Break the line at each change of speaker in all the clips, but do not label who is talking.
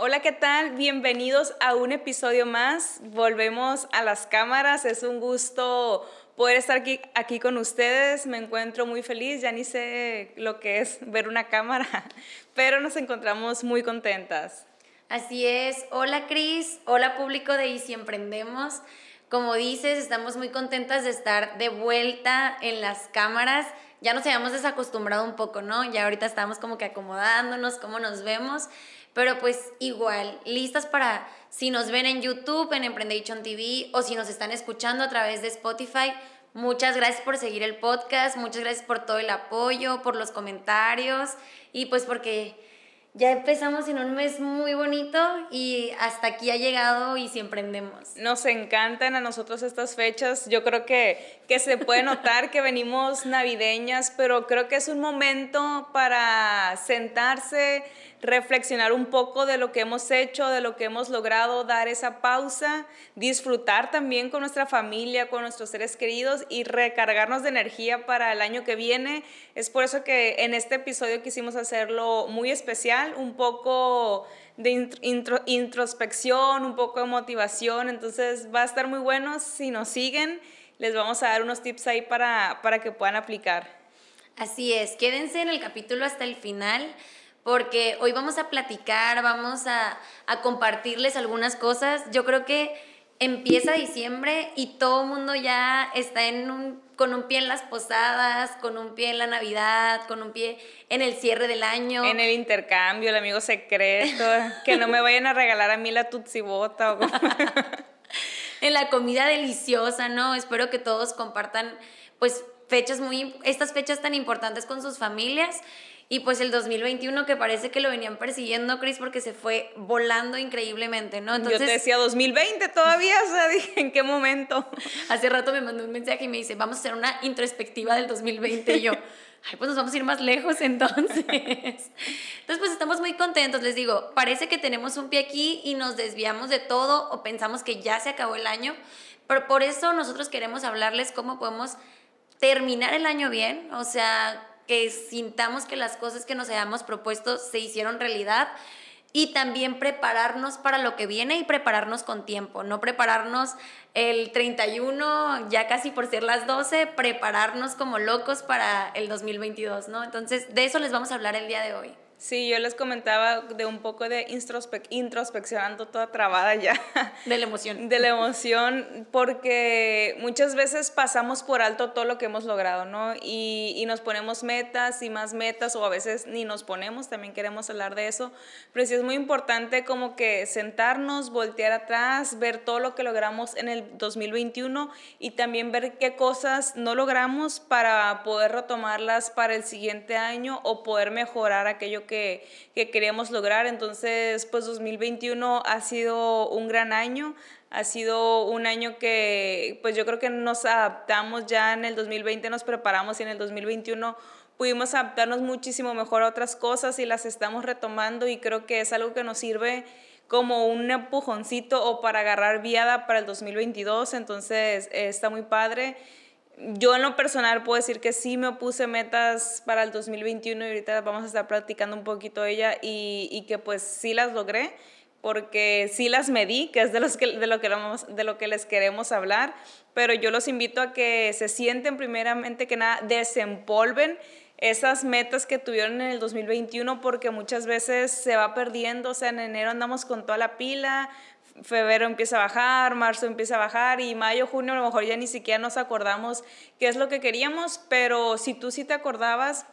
Hola, ¿qué tal? Bienvenidos a un episodio más. Volvemos a las cámaras. Es un gusto poder estar aquí, aquí con ustedes. Me encuentro muy feliz. Ya ni sé lo que es ver una cámara, pero nos encontramos muy contentas.
Así es. Hola, Cris. Hola, público de Y si emprendemos. Como dices, estamos muy contentas de estar de vuelta en las cámaras. Ya nos habíamos desacostumbrado un poco, ¿no? Ya ahorita estamos como que acomodándonos, cómo nos vemos. Pero pues igual, listas para si nos ven en YouTube, en Emprendation TV o si nos están escuchando a través de Spotify. Muchas gracias por seguir el podcast, muchas gracias por todo el apoyo, por los comentarios y pues porque ya empezamos en un mes muy bonito y hasta aquí ha llegado y si emprendemos.
Nos encantan a nosotros estas fechas. Yo creo que, que se puede notar que venimos navideñas, pero creo que es un momento para sentarse, reflexionar un poco de lo que hemos hecho, de lo que hemos logrado, dar esa pausa, disfrutar también con nuestra familia, con nuestros seres queridos y recargarnos de energía para el año que viene. Es por eso que en este episodio quisimos hacerlo muy especial, un poco de introspección, un poco de motivación, entonces va a estar muy bueno si nos siguen. Les vamos a dar unos tips ahí para, para que puedan aplicar.
Así es, quédense en el capítulo hasta el final porque hoy vamos a platicar, vamos a, compartirles algunas cosas. Yo creo que empieza diciembre y todo el mundo ya está en un, con un pie en las posadas, con un pie en la Navidad, con un pie en el cierre del año.
En el intercambio, el amigo secreto, que no me vayan a regalar a mí la tutsibota. O...
en la comida deliciosa, ¿no? Espero que todos compartan, pues, fechas muy, estas fechas tan importantes con sus familias y pues el 2021 que parece que lo venían persiguiendo, Chris, porque se fue volando increímente, ¿no?
Entonces, Yo te decía 2020 todavía, o sea, dije, ¿en qué momento?
Hace rato me mandó un mensaje y me dice, vamos a hacer una introspectiva del 2020 y yo... Ay, pues nos vamos a ir más lejos entonces. Entonces, pues estamos muy contentos, les digo, parece que tenemos un pie aquí y nos desviamos de todo o pensamos que ya se acabó el año, pero por eso nosotros queremos hablarles cómo podemos terminar el año bien, o sea, que sintamos que las cosas que nos hayamos propuesto se hicieron realidad y también prepararnos para lo que viene y prepararnos con tiempo, no prepararnos el 31, ya casi por ser las 12, prepararnos como locos para el 2022, ¿no? Entonces, de eso les vamos a hablar el día de hoy.
Sí, yo les comentaba de un poco de introspeccionando toda trabada ya.
De la emoción.
De la emoción, porque muchas veces pasamos por alto todo lo que hemos logrado, ¿no? Y, y, nos ponemos metas y más metas, o a veces ni nos ponemos, también queremos hablar de eso. Pero sí es muy importante como que sentarnos, voltear atrás, ver todo lo que logramos en el 2021 y también ver qué cosas no logramos para poder retomarlas para el siguiente año o poder mejorar aquello que, que queríamos lograr. Entonces, pues 2021 ha sido un gran año, ha sido un año que pues yo creo que nos adaptamos ya en el 2020, nos preparamos y en el 2021 pudimos adaptarnos muchísimo mejor a otras cosas y las estamos retomando y creo que es algo que nos sirve como un empujoncito o para agarrar viada para el 2022, entonces está muy padre yo en lo personal puedo decir que sí me puse metas para el 2021 y ahorita vamos a estar practicando un poquito ella y, y que pues sí las logré porque sí las medí, que es de, los que, de, lo que de lo que les queremos hablar, pero yo los invito a que se sienten primeramente que nada, desempolven esas metas que tuvieron en el 2021 porque muchas veces se va perdiendo, o sea, en enero andamos con toda la pila, febrero empieza a bajar, marzo empieza a bajar y mayo, junio a lo mejor ya ni siquiera nos acordamos qué es lo que queríamos, pero si tú sí te acordabas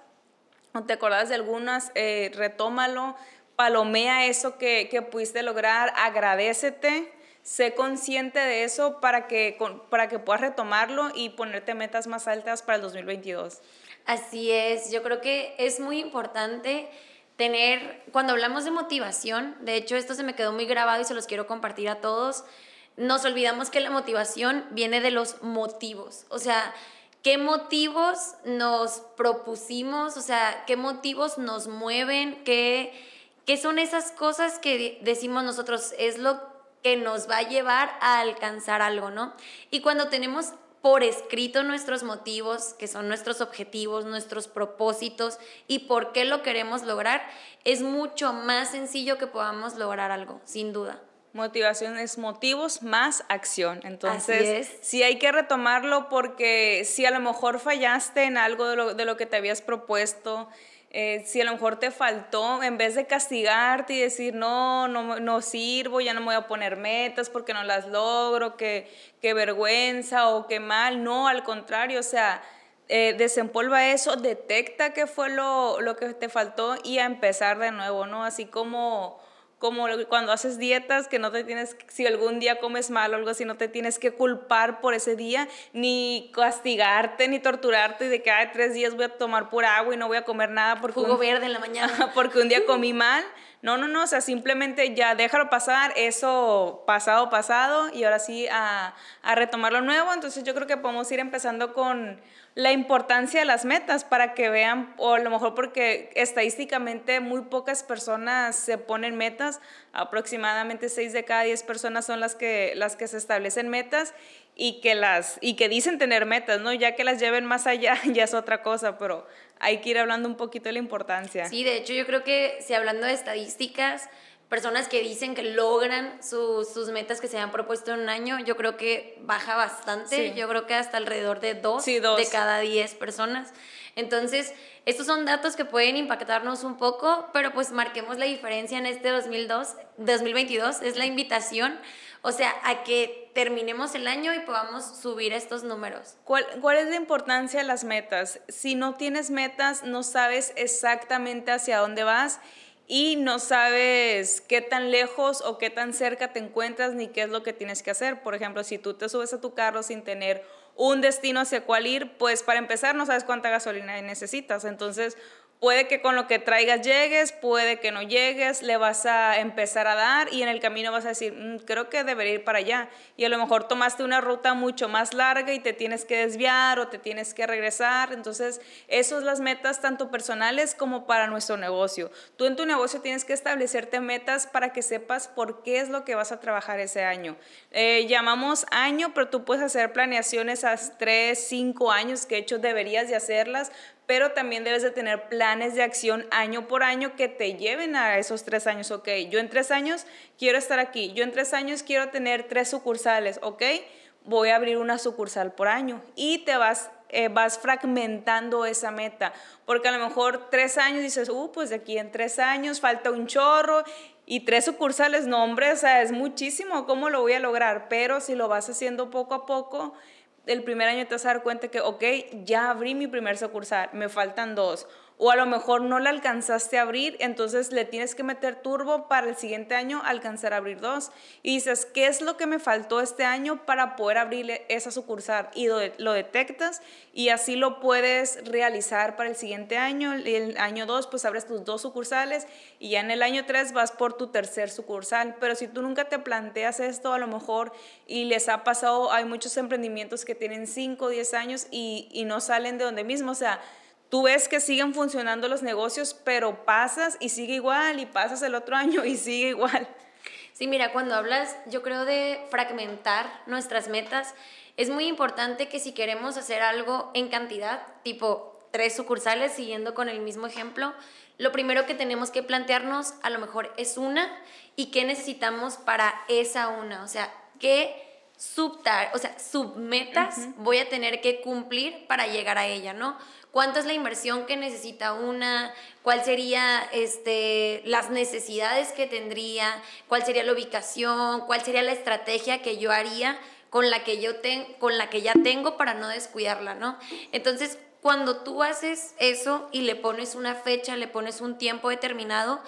o te acordabas de algunas, eh, retómalo, palomea eso que, que pudiste lograr, agradecete, sé consciente de eso para que, para que puedas retomarlo y ponerte metas más altas para el 2022.
Así es, yo creo que es muy importante tener, cuando hablamos de motivación, de hecho esto se me quedó muy grabado y se los quiero compartir a todos, nos olvidamos que la motivación viene de los motivos, o sea, qué motivos nos propusimos, o sea, qué motivos nos mueven, qué, qué son esas cosas que decimos nosotros, es lo que nos va a llevar a alcanzar algo, ¿no? Y cuando tenemos por escrito nuestros motivos, que son nuestros objetivos, nuestros propósitos y por qué lo queremos lograr, es mucho más sencillo que podamos lograr algo, sin duda.
Motivación es motivos más acción. Entonces, sí hay que retomarlo porque si a lo mejor fallaste en algo de lo, de lo que te habías propuesto, eh, si a lo mejor te faltó, en vez de castigarte y decir, no, no, no sirvo, ya no me voy a poner metas porque no las logro, qué vergüenza o qué mal, no, al contrario, o sea, eh, desempolva eso, detecta qué fue lo, lo que te faltó y a empezar de nuevo, ¿no? Así como como cuando haces dietas, que no te tienes, si algún día comes mal o algo así, no te tienes que culpar por ese día, ni castigarte, ni torturarte de que hay tres días voy a tomar pura agua y no voy a comer nada porque...
Jugo verde en la mañana.
Porque un día comí mal. No, no, no, o sea, simplemente ya déjalo pasar, eso pasado, pasado, y ahora sí a, a retomar lo nuevo. Entonces yo creo que podemos ir empezando con la importancia de las metas para que vean, o a lo mejor porque estadísticamente muy pocas personas se ponen metas, aproximadamente 6 de cada 10 personas son las que, las que se establecen metas y que, las, y que dicen tener metas, ¿no? Ya que las lleven más allá ya es otra cosa, pero hay que ir hablando un poquito de la importancia.
Sí, de hecho yo creo que si hablando de estadísticas, personas que dicen que logran sus metas que se han propuesto en un año, yo creo que baja bastante, yo creo que hasta alrededor de dos, de cada diez personas. Entonces, estos son datos que pueden impactarnos un poco, pero pues marquemos la diferencia en este 2002, 2022, es la invitación, o sea, a que terminemos el año y podamos subir estos números.
¿Cuál, ¿Cuál es la importancia de las metas? Si no tienes metas, no sabes exactamente hacia dónde vas y no sabes qué tan lejos o qué tan cerca te encuentras ni qué es lo que tienes que hacer. Por ejemplo, si tú te subes a tu carro sin tener un destino hacia cuál ir, pues para empezar no sabes cuánta gasolina necesitas. Entonces, Puede que con lo que traigas llegues, puede que no llegues, le vas a empezar a dar y en el camino vas a decir, mm, creo que debería ir para allá. Y a lo mejor tomaste una ruta mucho más larga y te tienes que desviar o te tienes que regresar. Entonces, eso es las metas tanto personales como para nuestro negocio. Tú en tu negocio tienes que establecerte metas para que sepas por qué es lo que vas a trabajar ese año. Eh, llamamos año, pero tú puedes hacer planeaciones a tres, cinco años, que de hecho deberías de hacerlas, pero también debes de tener planes de acción año por año que te lleven a esos tres años, ok, yo en tres años quiero estar aquí, yo en tres años quiero tener tres sucursales, ok, voy a abrir una sucursal por año y te vas, eh, vas fragmentando esa meta, porque a lo mejor tres años dices, uh, pues de aquí en tres años falta un chorro y tres sucursales, no hombre, o sea, es muchísimo, ¿cómo lo voy a lograr? Pero si lo vas haciendo poco a poco, el primer año te vas a dar cuenta que, ok, ya abrí mi primer sucursal, me faltan dos o a lo mejor no la alcanzaste a abrir, entonces le tienes que meter turbo para el siguiente año alcanzar a abrir dos. Y dices, ¿qué es lo que me faltó este año para poder abrir esa sucursal? Y lo, detectas y así lo puedes realizar para el siguiente año. El año dos, pues abres tus dos sucursales y ya en el año tres vas por tu tercer sucursal. Pero si tú nunca te planteas esto, a lo mejor, y les ha pasado, hay muchos emprendimientos que tienen 5 o 10 años y, y no salen de donde mismo, o sea, tú ves que siguen funcionando los negocios, pero pasas y sigue igual y pasas el otro año y sigue igual.
Sí, mira, cuando hablas, yo creo de fragmentar nuestras metas, es muy importante que si queremos hacer algo en cantidad, tipo tres sucursales, siguiendo con el mismo ejemplo, lo primero que tenemos que plantearnos a lo mejor es una y qué necesitamos para esa una, o sea, qué subtar, o sea, submetas voy a tener que cumplir para llegar a ella, ¿no? Cuánto es la inversión que necesita una, cuál sería este, las necesidades que tendría, cuál sería la ubicación, cuál sería la estrategia que yo haría con la que yo ten, con la que ya tengo para no descuidarla, ¿no? Entonces, cuando tú haces eso y le pones una fecha, le pones un tiempo determinado,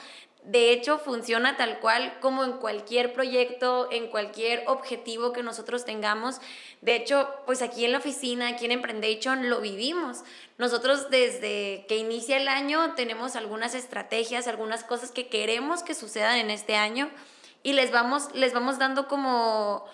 de hecho funciona tal cual como en cualquier proyecto, en cualquier objetivo que nosotros tengamos. De hecho, pues aquí en la oficina, aquí en Emprendation, lo vivimos. Nosotros desde que inicia el año tenemos algunas estrategias, algunas cosas que queremos que sucedan en este año y les vamos, les vamos dando como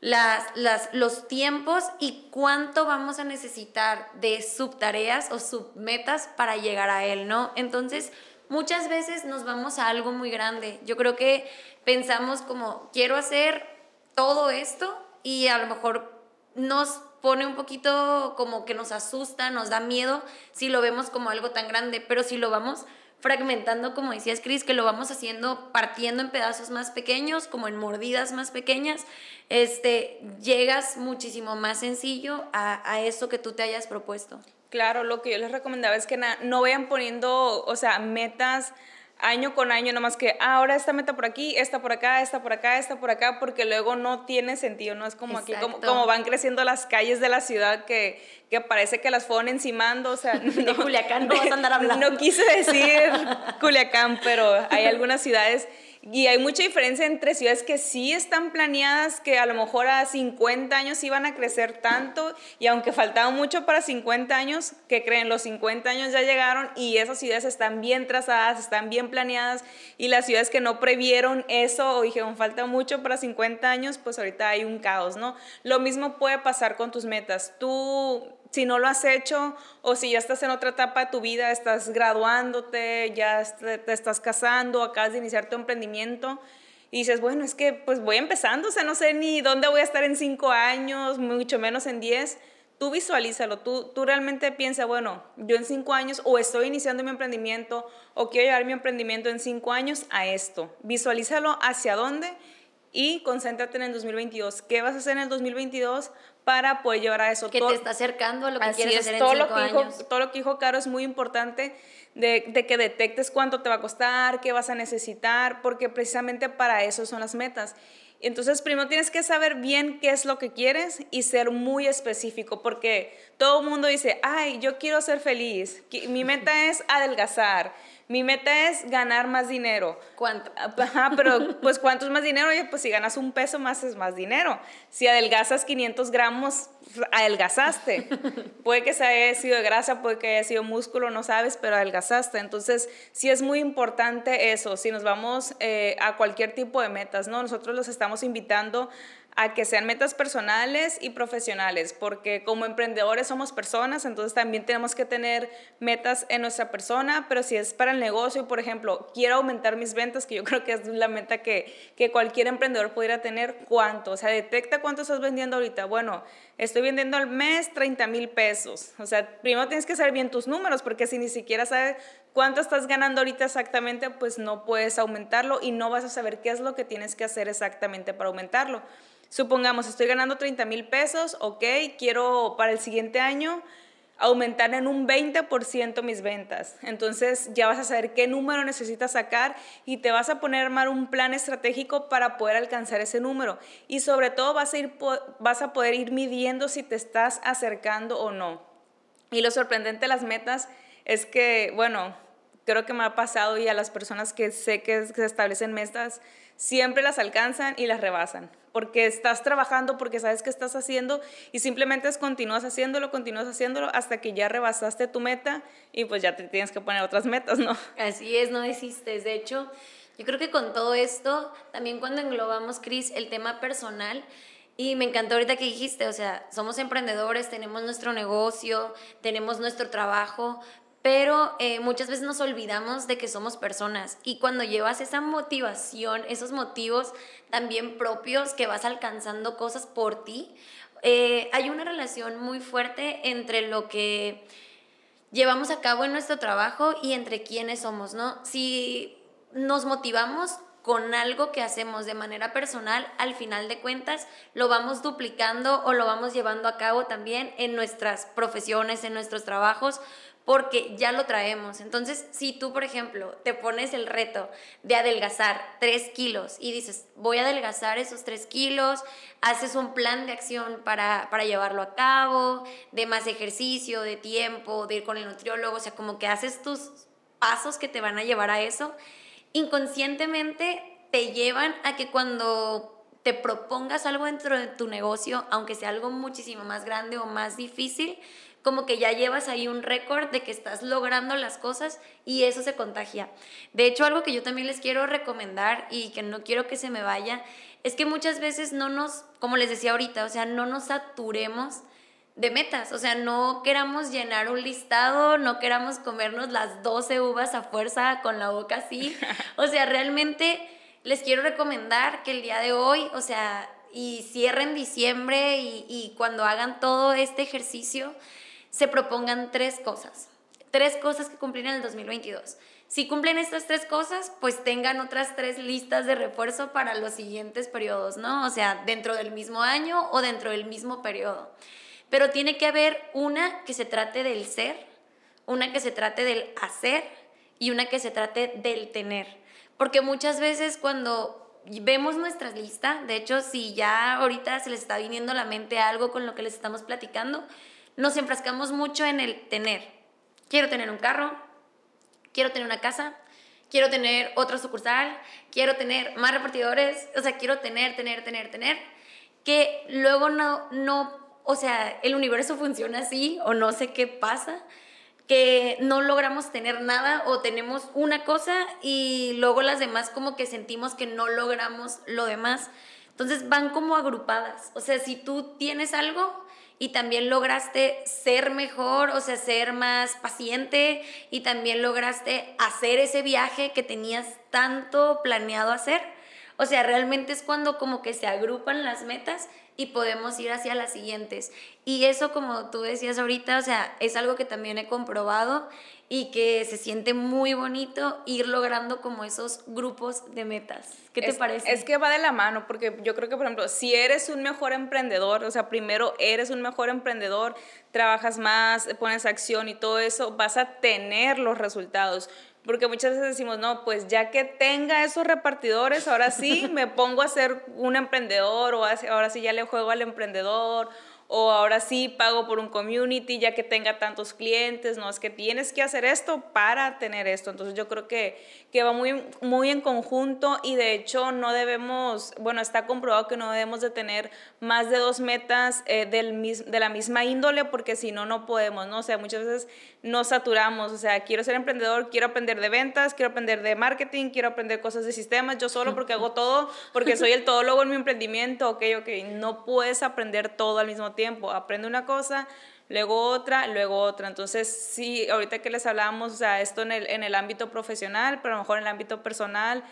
las, las, los tiempos y cuánto vamos a necesitar de subtareas o submetas para llegar a él, ¿no? Entonces, muchas veces nos vamos a algo muy grande. Yo creo que pensamos como, quiero hacer todo esto y a lo mejor nos pone un poquito como que nos asusta, nos da miedo si lo vemos como algo tan grande, pero si lo vamos fragmentando, como decías Cris, que lo vamos haciendo partiendo en pedazos más pequeños, como en mordidas más pequeñas, este, llegas muchísimo más sencillo a, a eso que tú te hayas propuesto.
Claro, lo que yo les recomendaba es que no vayan poniendo, o sea, metas año con año, nomás que ah, ahora esta meta por aquí, esta por acá, esta por acá, esta por acá, porque luego no tiene sentido, no es como aquí, como, como, van creciendo las calles de la ciudad que, que parece que las fueron encimando, o sea,
de Culiacán no vas a andar hablando.
No quise decir Culiacán, pero hay algunas ciudades y hay mucha diferencia entre ciudades que sí están planeadas, que a lo mejor a 50 años iban a crecer tanto, y aunque faltaba mucho para 50 años, que creen, los 50 años ya llegaron y esas ciudades están bien trazadas, están bien planeadas, y las ciudades que no previeron eso o dijeron falta mucho para 50 años, pues ahorita hay un caos, ¿no? Lo mismo puede pasar con tus metas. Tú si no lo has hecho o si ya estás en otra etapa de tu vida, estás graduándote, ya te estás casando, acabas de iniciar tu emprendimiento y dices, bueno, es que pues voy empezando, o sea, no sé ni dónde voy a estar en cinco años, mucho menos en diez. Tú visualízalo, tú, tú realmente piensa, bueno, yo en cinco años o estoy iniciando mi emprendimiento o quiero llevar mi emprendimiento en cinco años a esto. Visualízalo hacia dónde y concéntrate en el 2022. ¿Qué vas a hacer en el 2022 para poder llevar a eso.
Que te está acercando a lo que quieres hacer
todo
en
lo que
años.
Dijo, todo lo que dijo Caro es muy importante de, de, que detectes cuánto te va a costar, qué vas a necesitar, porque precisamente para eso son las metas. Entonces, primero tienes que saber bien qué es lo que quieres y ser muy específico, porque todo el mundo dice, ay, yo quiero ser feliz, mi meta es adelgazar, mi meta es ganar más dinero.
¿Cuánto?
Ajá, pero pues ¿cuánto es más dinero? Oye, pues si ganas un peso más es más dinero. Si adelgazas 500 gramos, adelgazaste. puede que se haya sido grasa, puede que haya sido músculo, no sabes, pero adelgazaste. Entonces, sí es muy importante eso. Si nos vamos eh, a cualquier tipo de metas, ¿no? Nosotros los estamos invitando a que sean metas personales y profesionales, porque como emprendedores somos personas, entonces también tenemos que tener metas en nuestra persona, pero si es para el negocio, por ejemplo, quiero aumentar mis ventas, que yo creo que es la meta que, que cualquier emprendedor pudiera tener, ¿cuánto? O sea, detecta cuánto estás vendiendo ahorita. Bueno, estoy vendiendo al mes 30 mil pesos. O sea, primero tienes que saber bien tus números, porque si ni siquiera sabes cuánto estás ganando ahorita exactamente, pues no puedes aumentarlo y no vas a saber qué es lo que tienes que hacer exactamente para aumentarlo. Supongamos, estoy ganando 30 mil pesos, ok, quiero para el siguiente año aumentar en un 20% mis ventas. Entonces ya vas a saber qué número necesitas sacar y te vas a poner a armar un plan estratégico para poder alcanzar ese número. Y sobre todo vas a, ir, vas a poder ir midiendo si te estás acercando o no. Y lo sorprendente de las metas es que, bueno, creo que me ha pasado y a las personas que sé que se establecen metas, siempre las alcanzan y las rebasan porque estás trabajando, porque sabes qué estás haciendo y simplemente es continúas haciéndolo, continúas haciéndolo hasta que ya rebasaste tu meta y pues ya te tienes que poner otras metas, ¿no?
Así es, no desistes. De hecho, yo creo que con todo esto, también cuando englobamos, Cris, el tema personal, y me encantó ahorita que dijiste, o sea, somos emprendedores, tenemos nuestro negocio, tenemos nuestro trabajo, pero eh, muchas veces nos olvidamos de que somos personas y cuando llevas esa motivación, esos motivos también propios que vas alcanzando cosas por ti, eh, hay una relación muy fuerte entre lo que llevamos a cabo en nuestro trabajo y entre quiénes somos, ¿no? Si nos motivamos con algo que hacemos de manera personal, al final de cuentas lo vamos duplicando o lo vamos llevando a cabo también en nuestras profesiones, en nuestros trabajos, porque ya lo traemos. Entonces, si tú, por ejemplo, te pones el reto de adelgazar 3 kilos y dices, voy a adelgazar esos 3 kilos, haces un plan de acción para, para llevarlo a cabo, de más ejercicio, de tiempo, de ir con el nutriólogo, o sea, como que haces tus pasos que te van a llevar a eso inconscientemente te llevan a que cuando te propongas algo dentro de tu negocio, aunque sea algo muchísimo más grande o más difícil, como que ya llevas ahí un récord de que estás logrando las cosas y eso se contagia. De hecho, algo que yo también les quiero recomendar y que no quiero que se me vaya, es que muchas veces no nos, como les decía ahorita, o sea, no nos saturemos de metas, o sea, no queramos llenar un listado, no queramos comernos las 12 uvas a fuerza con la boca así, o sea, realmente les quiero recomendar que el día de hoy, o sea, y cierren diciembre y, cuando hagan todo este ejercicio, se propongan tres cosas. Tres cosas que cumplir en el 2022. Si cumplen estas tres cosas, pues tengan otras tres listas de refuerzo para los siguientes periodos, ¿no? O sea, dentro del mismo año o dentro del mismo periodo. Pero tiene que haber una que se trate del ser, una que se trate del hacer y una que se trate del tener. Porque muchas veces cuando vemos nuestra lista, de hecho, si ya ahorita se les está viniendo a la mente algo con lo que les estamos platicando, nos enfrascamos mucho en el tener. Quiero tener un carro, quiero tener una casa, quiero tener otra sucursal, quiero tener más repartidores, o sea, quiero tener, tener, tener, tener, que luego no, no, o sea, el universo funciona así o no sé qué pasa, que no logramos tener nada o tenemos una cosa y luego las demás como que sentimos que no logramos lo demás. Entonces van como agrupadas. O sea, si tú tienes algo y también lograste ser mejor, o sea, ser más paciente y también lograste hacer ese viaje que tenías tanto planeado hacer. O sea, realmente es cuando como que se agrupan las metas y podemos ir hacia las siguientes. Y eso, como tú decías ahorita, o sea, es algo que también he comprobado y que se siente muy bonito ir logrando como esos grupos de metas. ¿Qué te parece?
Es que va de la mano, porque yo creo que, por ejemplo, si eres un mejor emprendedor, o sea, primero eres un mejor emprendedor, trabajas más, pones acción y todo eso, vas a tener los resultados porque muchas veces decimos, no, pues ya que tenga esos repartidores, ahora sí me pongo a ser un emprendedor o ahora sí ya le juego al emprendedor o ahora sí pago por un community ya que tenga tantos clientes, no, es que tienes que hacer esto para tener esto. Entonces yo creo que, que va muy, muy en conjunto y de hecho no debemos, bueno, está comprobado que no debemos de tener más de dos metas eh, del, de la misma índole porque si no, no podemos, ¿no? O sea, muchas veces nos saturamos, o sea, quiero ser emprendedor, quiero aprender de ventas, quiero aprender de marketing, quiero aprender cosas de sistemas, yo solo porque hago todo, porque soy el todólogo en mi emprendimiento, ok, ok, no puedes aprender todo al mismo tiempo. Aprende una cosa, luego otra, luego otra. Entonces, sí, ahorita que les hablábamos, o sea, esto en el, en el ámbito profesional, pero a lo mejor en el ámbito personal,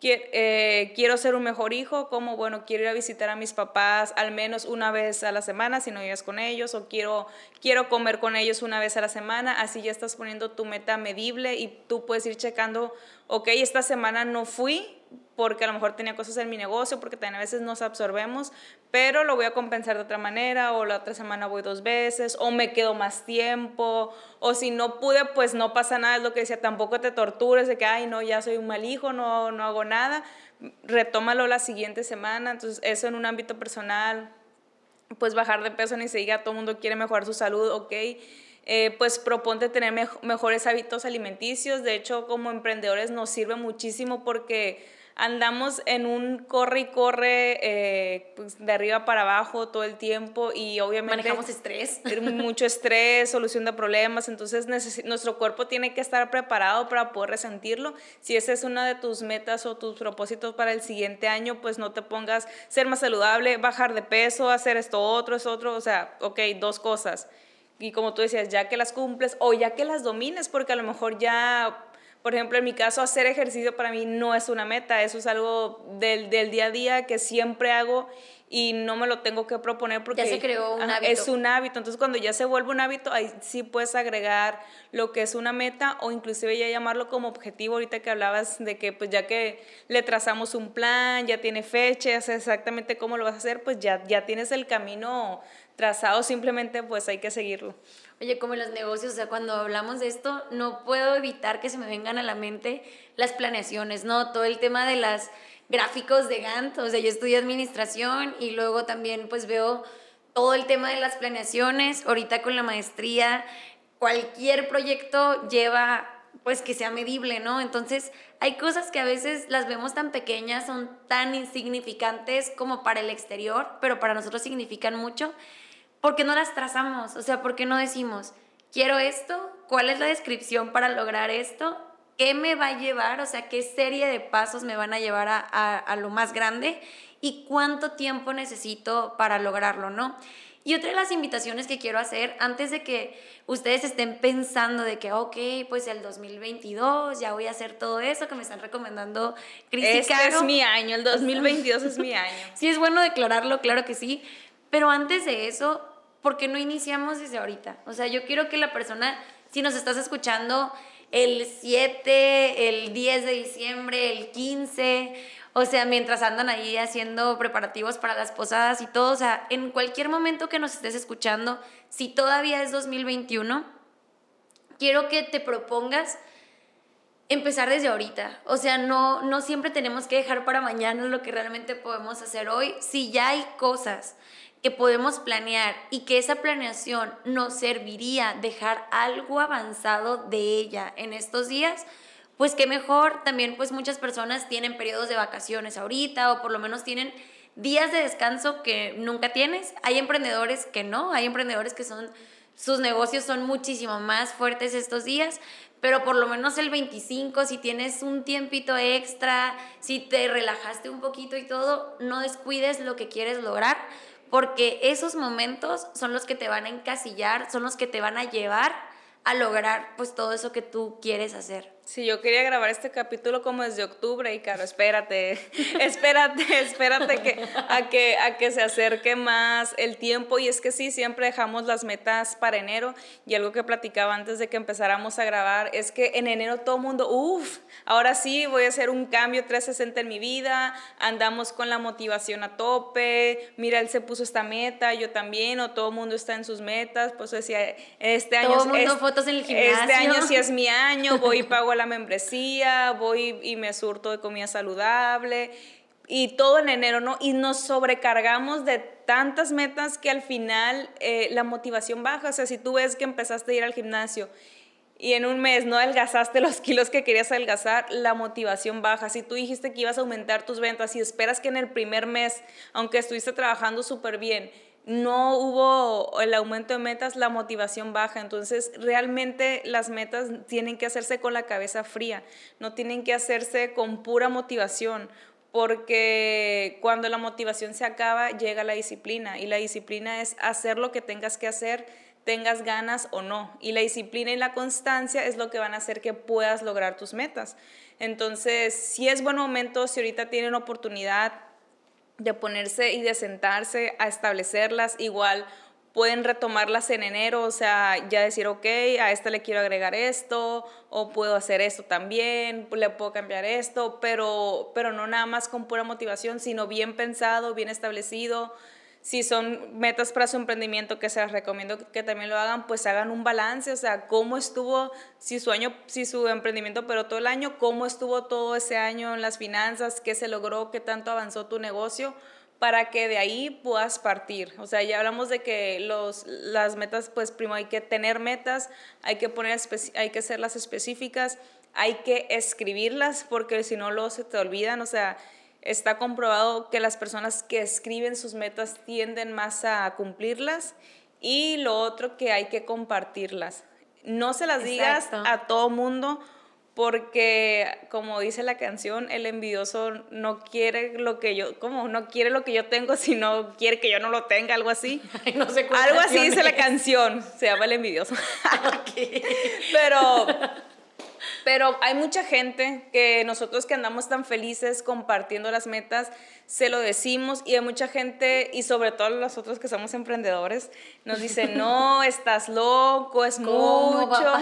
eh, quiero ser un mejor hijo, como, bueno, quiero ir a visitar a mis papás al menos una vez a la semana si no vives con ellos, o quiero, quiero comer con ellos una vez a la semana, así ya estás poniendo tu meta medible y tú puedes ir checando, ok, esta semana no fui, porque a lo mejor tenía cosas en mi negocio, porque también a veces nos absorbemos, pero lo voy a compensar de otra manera, o la otra semana voy dos veces, o me quedo más tiempo, o si no pude, pues no pasa nada, es lo que decía, tampoco te tortures de que, ay, no, ya soy un mal hijo, no, no hago nada, retómalo la siguiente semana, entonces eso en un ámbito personal, pues bajar de peso ni se diga, todo el mundo quiere mejorar su salud, ok, eh, pues proponte tener mejores hábitos alimenticios. De hecho, como emprendedores nos sirve muchísimo porque andamos en un corre y corre eh, pues, de arriba para abajo todo el tiempo y obviamente...
Manejamos estrés.
Mucho estrés, solución de problemas, entonces nuestro cuerpo tiene que estar preparado para poder resentirlo. Si esa es una de tus metas o tus propósitos para el siguiente año, pues no te pongas ser más saludable, bajar de peso, hacer esto otro, es otro, o sea, ok, dos cosas y como tú decías, ya que las cumples o ya que las domines, porque a lo mejor ya, por ejemplo, en mi caso, hacer ejercicio para mí no es una meta, eso es algo del, del día a día que siempre hago y no me lo tengo que proponer porque
ya se creó un hábito.
es un hábito. Entonces, cuando ya se vuelve un hábito, ahí sí puedes agregar lo que es una meta o inclusive ya llamarlo como objetivo. Ahorita que hablabas de que pues ya que le trazamos un plan, ya tiene fecha, ya sé exactamente cómo lo vas a hacer, pues ya, ya tienes el camino trazado, simplemente pues hay que seguirlo.
Oye, como en los negocios, o sea, cuando hablamos de esto, no puedo evitar que se me vengan a la mente las planeaciones, ¿no? Todo el tema de las gráficos de Gantt, o sea, yo estudio administración y luego también pues veo todo el tema de las planeaciones, ahorita con la maestría, cualquier proyecto lleva pues que sea medible, ¿no? Entonces, hay cosas que a veces las vemos tan pequeñas, son tan insignificantes como para el exterior, pero para nosotros significan mucho, porque no las trazamos, o sea, porque no decimos, quiero esto, cuál es la descripción para lograr esto, qué me va a llevar, o sea, qué serie de pasos me van a llevar a, a lo más grande y cuánto tiempo necesito para lograrlo, ¿no? Y otra de las invitaciones que quiero hacer antes de que ustedes estén pensando de que, ok, pues el 2022 ya voy a hacer todo eso que me están recomendando
Cris Este es mi año, el 2022 es mi año.
Sí, es bueno declararlo, claro que sí. Pero antes de eso, ¿por qué no iniciamos desde ahorita? O sea, yo quiero que la persona, si nos estás escuchando el 7, el 10 de diciembre, el 15, o sea, mientras andan ahí haciendo preparativos para las posadas y todo, o sea, en cualquier momento que nos estés escuchando, si todavía es 2021, quiero que te propongas empezar desde ahorita. O sea, no, no siempre tenemos que dejar para mañana lo que realmente podemos hacer hoy. Si ya hay cosas que podemos planear y que esa planeación nos serviría dejar algo avanzado de ella en estos días, pues qué mejor, también pues muchas personas tienen periodos de vacaciones ahorita o por lo menos tienen días de descanso que nunca tienes. Hay emprendedores que no, hay emprendedores que son, sus negocios son muchísimo más fuertes estos días, pero por lo menos el 25, si tienes un tiempito extra, si te relajaste un poquito y todo, no descuides lo que quieres lograr, porque esos momentos son los que te van a encasillar, son los que te van a llevar a lograr pues todo eso que tú quieres hacer.
Sí, yo quería grabar este capítulo como desde octubre y claro, espérate, espérate, espérate que, a, que, a que se acerque más el tiempo. Y es que sí, siempre dejamos las metas para enero. Y algo que platicaba antes de que empezáramos a grabar es que en enero todo el mundo, uff, ahora sí voy a hacer un cambio 360 en mi vida, andamos con la motivación a tope, mira, él se puso esta meta, yo también, o todo el mundo está en sus metas, pues decía, este año...
Todo mundo fotos en el gimnasio.
Este año sí es mi año, voy y pago la membresía, voy y me surto de comida saludable y todo en enero, ¿no? Y nos sobrecargamos de tantas metas que al final eh, la motivación baja. O sea, si tú ves que empezaste a ir al gimnasio y en un mes no adelgazaste los kilos que querías adelgazar, la motivación baja. Si tú dijiste que ibas a aumentar tus ventas y esperas que en el primer mes, aunque estuviste trabajando súper bien, no hubo el aumento de metas, la motivación baja. Entonces, realmente las metas tienen que hacerse con la cabeza fría, no tienen que hacerse con pura motivación, porque cuando la motivación se acaba, llega la disciplina y la disciplina es hacer lo que tengas que hacer tengas ganas o no. Y la disciplina y la constancia es lo que van a hacer que puedas lograr tus metas. Entonces, si es buen momento, si ahorita tienen oportunidad, de ponerse y de sentarse a establecerlas. Igual pueden retomarlas en enero, o sea, ya decir, ok, a esta le quiero agregar esto, o puedo hacer esto también, le puedo cambiar esto, pero, pero no nada más con pura motivación, sino bien pensado, bien establecido, si son metas para su emprendimiento, que se las recomiendo que también lo hagan, pues hagan un balance, o sea, cómo estuvo, si su año, si su emprendimiento pero todo el año, cómo estuvo todo ese año en las finanzas, qué se logró, qué tanto avanzó tu negocio, para que de ahí puedas partir. O sea, ya hablamos de que los, las metas, pues primero hay que tener metas, hay que, poner, hay que hacerlas específicas, hay que escribirlas, porque si no, luego se te olvidan, o sea, Está comprobado que las personas que escriben sus metas tienden más a cumplirlas y lo otro que hay que compartirlas. No se las digas a todo mundo porque como dice la canción, el envidioso no quiere lo que yo, como no quiere lo que yo tengo, sino quiere que yo no lo tenga, algo así.
no sé
algo así dice la canción, se llama el envidioso. Pero pero hay mucha gente que nosotros que andamos tan felices compartiendo las metas, se lo decimos y hay mucha gente, y sobre todo nosotros que somos emprendedores, nos dicen, no, estás loco, es mucho.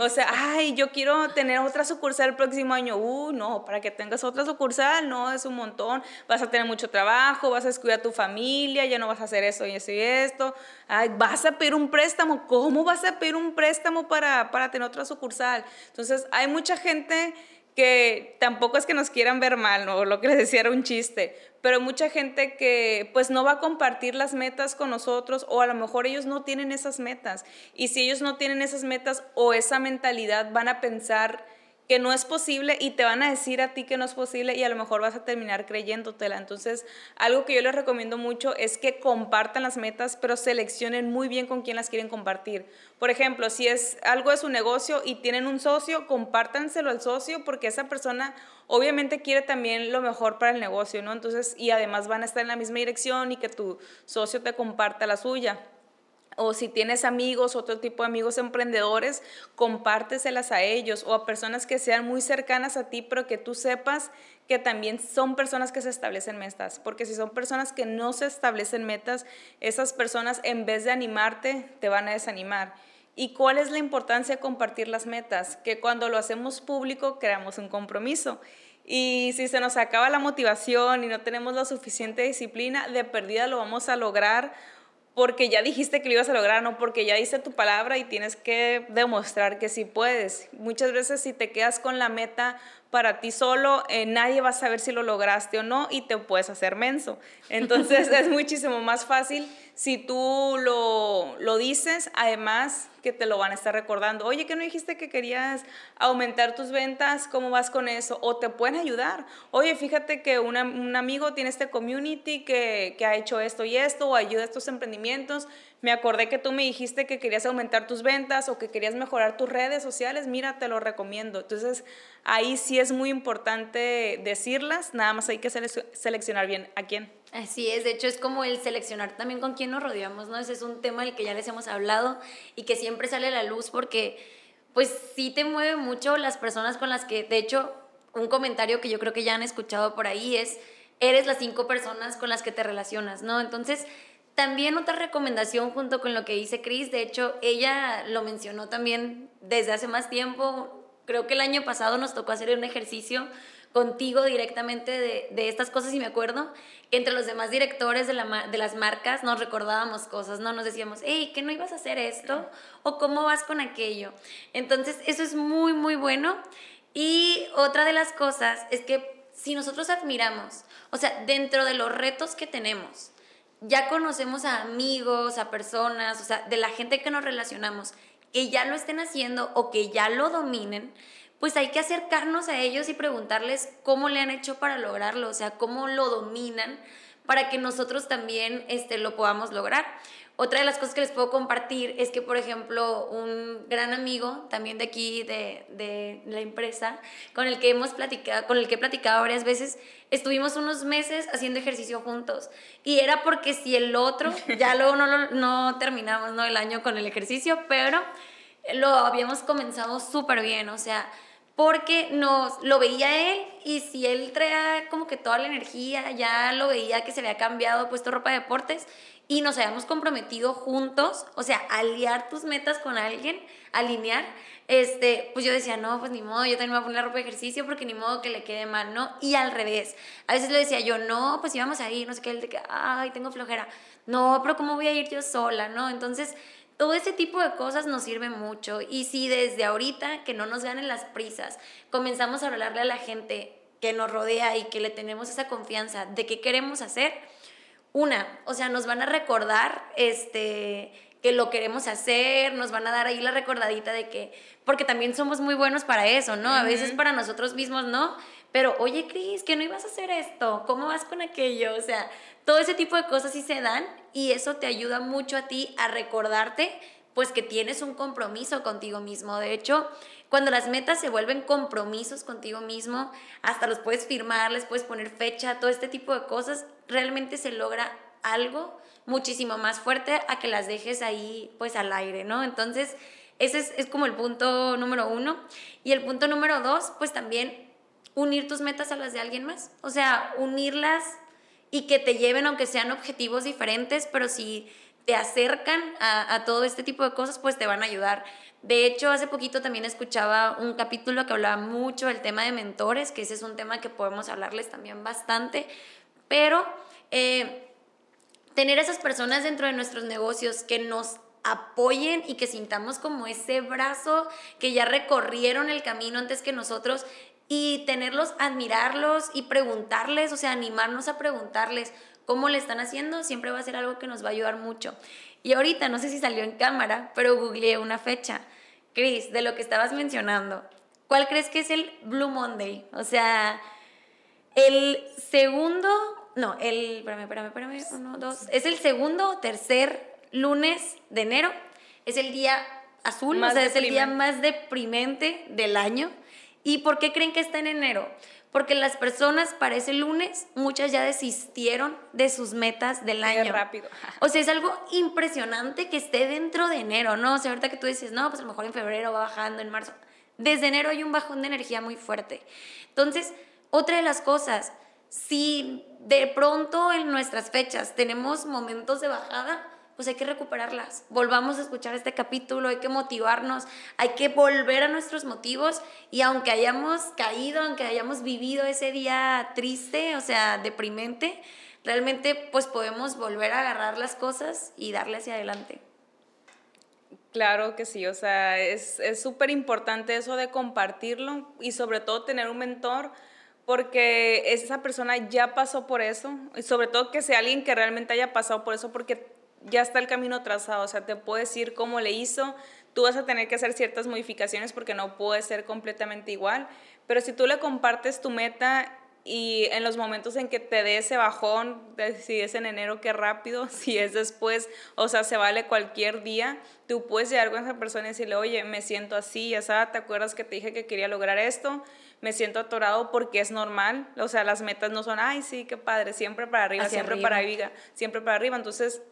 O sea, ay, yo quiero tener otra sucursal el próximo año. Uh, no, para que tengas otra sucursal, no, es un montón. Vas a tener mucho trabajo, vas a descuidar a tu familia, ya no vas a hacer eso y eso y esto. Ay, vas a pedir un préstamo. ¿Cómo vas a pedir un préstamo para, para tener otra sucursal? Entonces, hay mucha gente que tampoco es que nos quieran ver mal, ¿no? lo que les decía era un chiste, pero mucha gente que pues no va a compartir las metas con nosotros o a lo mejor ellos no tienen esas metas. Y si ellos no tienen esas metas o esa mentalidad, van a pensar que no es posible y te van a decir a ti que no es posible y a lo mejor vas a terminar creyéndotela. Entonces, algo que yo les recomiendo mucho es que compartan las metas, pero seleccionen muy bien con quién las quieren compartir. Por ejemplo, si es algo de su negocio y tienen un socio, compártanselo al socio porque esa persona obviamente quiere también lo mejor para el negocio, ¿no? Entonces, y además van a estar en la misma dirección y que tu socio te comparta la suya o si tienes amigos, otro tipo de amigos emprendedores, compárteselas a ellos o a personas que sean muy cercanas a ti, pero que tú sepas que también son personas que se establecen metas, porque si son personas que no se establecen metas, esas personas en vez de animarte, te van a desanimar. ¿Y cuál es la importancia de compartir las metas? Que cuando lo hacemos público creamos un compromiso. Y si se nos acaba la motivación y no tenemos la suficiente disciplina, de perdida lo vamos a lograr porque ya dijiste que lo ibas a lograr, no porque ya dice tu palabra y tienes que demostrar que sí puedes. Muchas veces si te quedas con la meta para ti solo, eh, nadie va a saber si lo lograste o no y te puedes hacer menso. Entonces es muchísimo más fácil si tú lo, lo dices, además que te lo van a estar recordando. Oye, que no dijiste que querías aumentar tus ventas? ¿Cómo vas con eso? O te pueden ayudar. Oye, fíjate que un amigo tiene este community que, que ha hecho esto y esto, o ayuda a estos emprendimientos me acordé que tú me dijiste que querías aumentar tus ventas o que querías mejorar tus redes sociales, mira, te lo recomiendo. Entonces, ahí sí es muy importante decirlas, nada más hay que seleccionar bien a quién.
Así es, de hecho es como el seleccionar también con quién nos rodeamos, ¿no? Ese es un tema del que ya les hemos hablado y que siempre sale a la luz porque pues sí te mueve mucho las personas con las que, de hecho, un comentario que yo creo que ya han escuchado por ahí es, eres las cinco personas con las que te relacionas, ¿no? Entonces, también otra recomendación junto con lo que dice Cris, de hecho ella lo mencionó también desde hace más tiempo, creo que el año pasado nos tocó hacer un ejercicio contigo directamente de, de estas cosas y me acuerdo entre los demás directores de, la, de las marcas nos recordábamos cosas, ¿no? Nos decíamos, hey, ¿qué no ibas a hacer esto? ¿O cómo vas con aquello? Entonces eso es muy, muy bueno. Y otra de las cosas es que si nosotros admiramos, o sea, dentro de los retos que tenemos, ya conocemos a amigos, a personas, o sea, de la gente que nos relacionamos, que ya lo estén haciendo o que ya lo dominen, pues hay que acercarnos a ellos y preguntarles cómo le han hecho para lograrlo, o sea, cómo lo dominan para que nosotros también este, lo podamos lograr. Otra de las cosas que les puedo compartir es que, por ejemplo, un gran amigo también de aquí, de, de la empresa, con el que hemos platicado, con el que he platicado varias veces, estuvimos unos meses haciendo ejercicio juntos. Y era porque si el otro, ya luego no, no terminamos ¿no? el año con el ejercicio, pero lo habíamos comenzado súper bien, o sea, porque nos lo veía él y si él traía como que toda la energía, ya lo veía que se había cambiado, puesto ropa de deportes y nos habíamos comprometido juntos, o sea, aliar tus metas con alguien, alinear, este, pues yo decía, no, pues ni modo, yo también me voy a poner ropa de ejercicio porque ni modo que le quede mal, ¿no? Y al revés, a veces le decía yo, no, pues íbamos a no sé qué, él de que, ay, tengo flojera, no, pero ¿cómo voy a ir yo sola, no? Entonces, todo ese tipo de cosas nos sirve mucho y si desde ahorita, que no nos ganen las prisas, comenzamos a hablarle a la gente que nos rodea y que le tenemos esa confianza de qué queremos hacer, una, o sea, nos van a recordar este, que lo queremos hacer, nos van a dar ahí la recordadita de que, porque también somos muy buenos para eso, ¿no? A veces para nosotros mismos no, pero oye, Cris, que no ibas a hacer esto, ¿cómo vas con aquello? O sea, todo ese tipo de cosas sí se dan y eso te ayuda mucho a ti a recordarte pues que tienes un compromiso contigo mismo. De hecho, cuando las metas se vuelven compromisos contigo mismo, hasta los puedes firmar, les puedes poner fecha, todo este tipo de cosas, realmente se logra algo muchísimo más fuerte a que las dejes ahí pues al aire, ¿no? Entonces, ese es, es como el punto número uno. Y el punto número dos, pues también unir tus metas a las de alguien más. O sea, unirlas y que te lleven, aunque sean objetivos diferentes, pero si te acercan a, a todo este tipo de cosas, pues te van a ayudar. De hecho, hace poquito también escuchaba un capítulo que hablaba mucho del tema de mentores, que ese es un tema que podemos hablarles también bastante, pero eh, tener esas personas dentro de nuestros negocios que nos apoyen y que sintamos como ese brazo que ya recorrieron el camino antes que nosotros, y tenerlos, admirarlos y preguntarles, o sea, animarnos a preguntarles cómo le están haciendo, siempre va a ser algo que nos va a ayudar mucho. Y ahorita, no sé si salió en cámara, pero googleé una fecha. Chris, de lo que estabas mencionando, ¿cuál crees que es el Blue Monday? O sea, el segundo, no, el, espérame, espérame, espérame, uno, dos, es el segundo o tercer lunes de enero, es el día azul, o sea, es el día más deprimente del año. ¿Y por qué creen que está en enero? Porque las personas para ese lunes, muchas ya desistieron de sus metas del año.
rápido.
O sea, es algo impresionante que esté dentro de enero, ¿no? O sea, ahorita que tú dices, no, pues a lo mejor en febrero va bajando, en marzo. Desde enero hay un bajón de energía muy fuerte. Entonces, otra de las cosas, si de pronto en nuestras fechas tenemos momentos de bajada, pues hay que recuperarlas. Volvamos a escuchar este capítulo, hay que motivarnos, hay que volver a nuestros motivos y aunque hayamos caído, aunque hayamos vivido ese día triste, o sea, deprimente, realmente pues podemos volver a agarrar las cosas y darle hacia adelante.
Claro que sí, o sea, es súper importante eso de compartirlo y sobre todo tener un mentor porque esa persona ya pasó por eso y sobre todo que sea alguien que realmente haya pasado por eso porque ya está el camino trazado, o sea, te puede decir cómo le hizo, tú vas a tener que hacer ciertas modificaciones porque no puede ser completamente igual, pero si tú le compartes tu meta y en los momentos en que te dé ese bajón, si es en enero, qué rápido, si es después, o sea, se vale cualquier día, tú puedes llegar con esa persona y decirle, oye, me siento así, ya sabes, ¿te acuerdas que te dije que quería lograr esto? Me siento atorado porque es normal, o sea, las metas no son, ay, sí, qué padre, siempre para arriba, siempre para arriba, siempre para arriba, entonces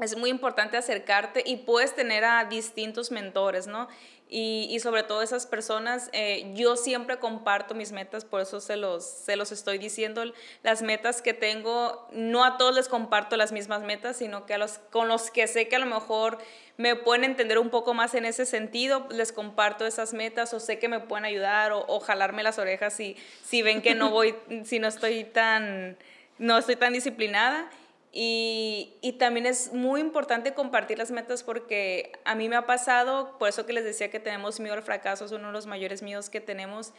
es muy importante acercarte y puedes tener a distintos mentores, ¿no? Y, y sobre todo esas personas, eh, yo siempre comparto mis metas, por eso se los, se los estoy diciendo, las metas que tengo, no a todos les comparto las mismas metas, sino que a los con los que sé que a lo mejor me pueden entender un poco más en ese sentido, les comparto esas metas o sé que me pueden ayudar o, o jalarme las orejas si, si ven que no voy, si no estoy tan, no estoy tan disciplinada. Y, y, también es muy importante compartir las metas porque a mí me ha pasado, por eso que les decía que tenemos miedo al fracaso, es uno de los mayores miedos que tenemos,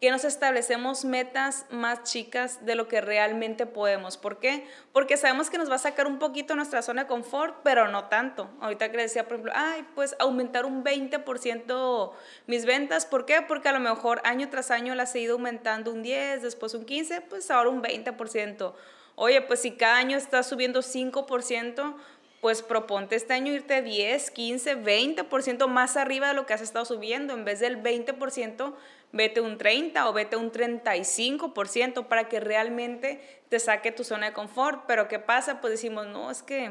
que nos establecemos metas más chicas de lo que realmente podemos. ¿Por qué? Porque sabemos que nos va a sacar un poquito nuestra zona de confort, pero no tanto. Ahorita que les decía, por ejemplo, ay, pues aumentar un 20% mis ventas. ¿Por qué? Porque a lo mejor año tras año las he ido aumentando un 10, después un 15, pues ahora un 20% Oye, pues si cada año estás subiendo 5%, pues proponte este año irte 10, 15, 20% más arriba de lo que has estado subiendo. En vez del 20%, vete un 30 o vete un 35% para que realmente te saque tu zona de confort. Pero ¿qué pasa? Pues decimos, no, es que,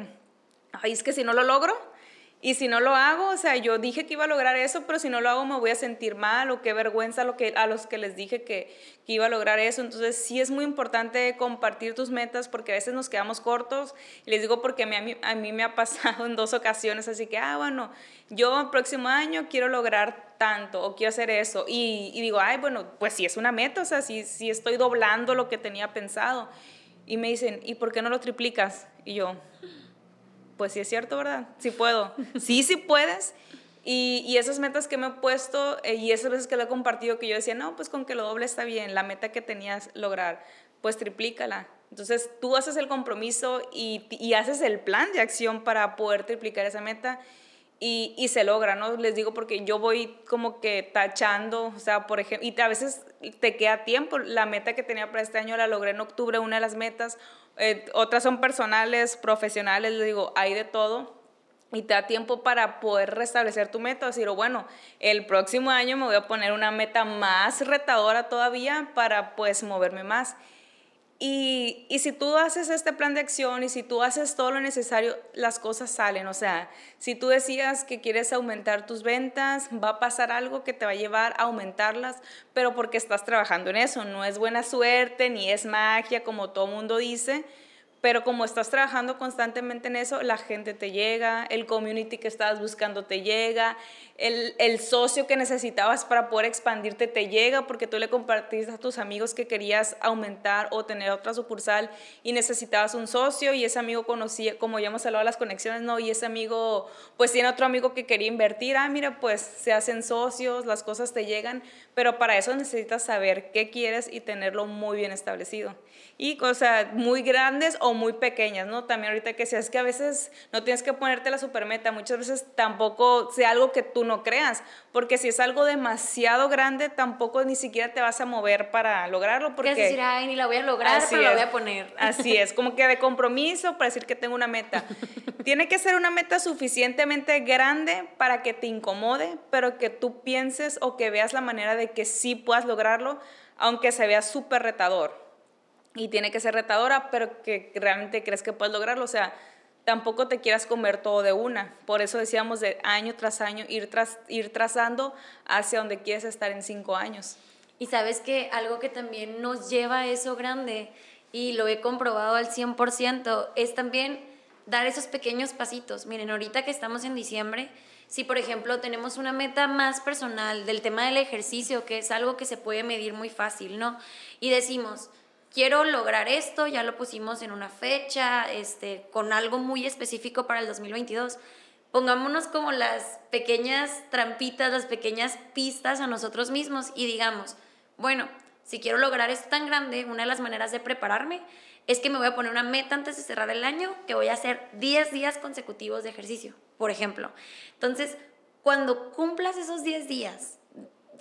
ay, es que si no lo logro, y si no lo hago, o sea, yo dije que iba a lograr eso, pero si no lo hago me voy a sentir mal o qué vergüenza lo que, a los que les dije que, que iba a lograr eso. Entonces sí es muy importante compartir tus metas porque a veces nos quedamos cortos. Y les digo porque a mí, a mí me ha pasado en dos ocasiones, así que, ah, bueno, yo el próximo año quiero lograr tanto o quiero hacer eso. Y, digo, ay, bueno, pues sí es una meta, o sea, sí, sí estoy doblando lo que tenía pensado. Y me dicen, ¿y por qué no lo triplicas? Y yo, pues sí es cierto, ¿verdad? Sí puedo. Sí, sí puedes. Y, y, esas metas que me he puesto eh, y esas veces que lo he compartido que yo decía, no, pues con que lo doble está bien, la meta que tenías lograr, pues triplícala. Entonces tú haces el compromiso y, y haces el plan de acción para poder triplicar esa meta y, y, se logra, ¿no? Les digo porque yo voy como que tachando, o sea, por ejemplo, y a veces te queda tiempo, la meta que tenía para este año la logré en octubre, una de las metas, eh, otras son personales, profesionales, les digo, hay de todo. Y te da tiempo para poder restablecer tu meta, decir, bueno, el próximo año me voy a poner una meta más retadora todavía para pues moverme más. Y, y, si tú haces este plan de acción y si tú haces todo lo necesario, las cosas salen. O sea, si tú decías que quieres aumentar tus ventas, va a pasar algo que te va a llevar a aumentarlas, pero porque estás trabajando en eso. No es buena suerte ni es magia como todo mundo dice, pero como estás trabajando constantemente en eso, la gente te llega, el community que estabas buscando te llega, el, el, socio que necesitabas para poder expandirte te llega porque tú le compartiste a tus amigos que querías aumentar o tener otra sucursal y necesitabas un socio y ese amigo conocía, como ya hemos hablado las conexiones, ¿no? Y ese amigo, pues tiene otro amigo que quería invertir, ah, mira, pues se hacen socios, las cosas te llegan, pero para eso necesitas saber qué quieres y tenerlo muy bien establecido y cosas muy grandes o muy pequeñas, ¿no? También ahorita que sea, es que a veces no tienes que ponerte la supermeta, muchas veces tampoco sea algo que tú no creas, porque si es algo demasiado grande, tampoco ni siquiera te vas a mover para lograrlo. Porque...
decir, ay, ni la voy a lograr, pero la voy a poner.
Así es, como que de compromiso para decir que tengo una meta. Tiene que ser una meta suficientemente grande para que te incomode, pero que tú pienses o que veas la manera de que sí puedas lograrlo, aunque se vea súper retador y tiene que ser retadora, pero que realmente crees que puedes lograrlo. O sea, tampoco te quieras comer todo de una. Por eso decíamos de año tras año ir, tras, ir trazando hacia donde quieres estar en cinco años.
Y sabes que algo que también nos lleva a eso grande, y lo he comprobado al 100%, es también dar esos pequeños pasitos. Miren, ahorita que estamos en diciembre, si por ejemplo tenemos una meta más personal del tema del ejercicio, que es algo que se puede medir muy fácil, ¿no? Y decimos, quiero lograr esto, ya lo pusimos en una fecha, este, con algo muy específico para el 2022. Pongámonos como las pequeñas trampitas, las pequeñas pistas a nosotros mismos y digamos, bueno, si quiero lograr esto tan grande, una de las maneras de prepararme es que me voy a poner una meta antes de cerrar el año, que voy a hacer 10 días consecutivos de ejercicio, por ejemplo. Entonces, cuando cumplas esos 10 días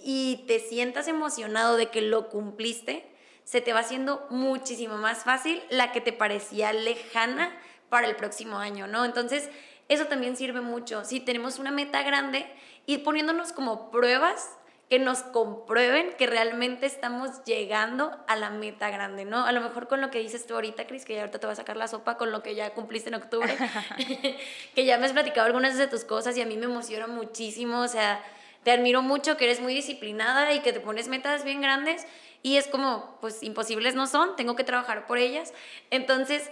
y te sientas emocionado de que lo cumpliste, se te va haciendo muchísimo más fácil la que te parecía lejana para el próximo año, ¿no? Entonces, eso también sirve mucho. Si tenemos una meta grande, ir poniéndonos como pruebas que nos comprueben que realmente estamos llegando a la meta grande, ¿no? A lo mejor con lo que dices tú ahorita, Cris, que ya ahorita te va a sacar la sopa con lo que ya cumpliste en octubre, que ya me has platicado algunas de tus cosas y a mí me emociona muchísimo, o sea, te admiro mucho que eres muy disciplinada y que te pones metas bien grandes y es como, pues imposibles no son, tengo que trabajar por ellas. Entonces,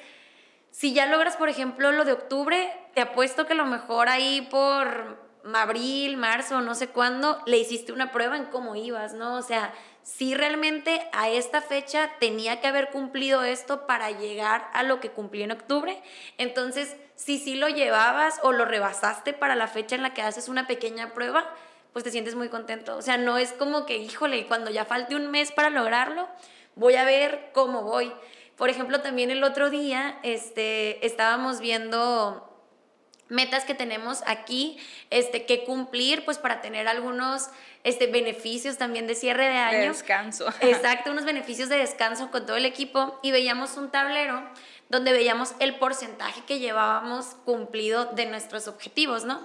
si ya logras, por ejemplo, lo de octubre, te apuesto que a lo mejor ahí por abril, marzo, no sé cuándo, le hiciste una prueba en cómo ibas, ¿no? O sea, si realmente a esta fecha tenía que haber cumplido esto para llegar a lo que cumplí en octubre. Entonces, si sí lo llevabas o lo rebasaste para la fecha en la que haces una pequeña prueba, pues te sientes muy contento. O sea, no es como que, híjole, cuando ya falte un mes para lograrlo, voy a ver cómo voy. Por ejemplo, también el otro día este, estábamos viendo metas que tenemos aquí este, que cumplir, pues para tener algunos este, beneficios también de cierre de año.
De descanso.
Exacto, unos beneficios de descanso con todo el equipo y veíamos un tablero donde veíamos el porcentaje que llevábamos cumplido de nuestros objetivos, ¿no?